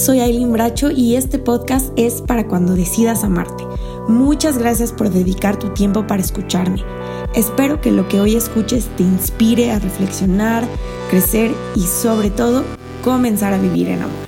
soy Aileen Bracho y este podcast es para cuando decidas amarte. Muchas gracias por dedicar tu tiempo para escucharme. Espero que lo que hoy escuches te inspire a reflexionar, crecer y sobre todo comenzar a vivir en amor.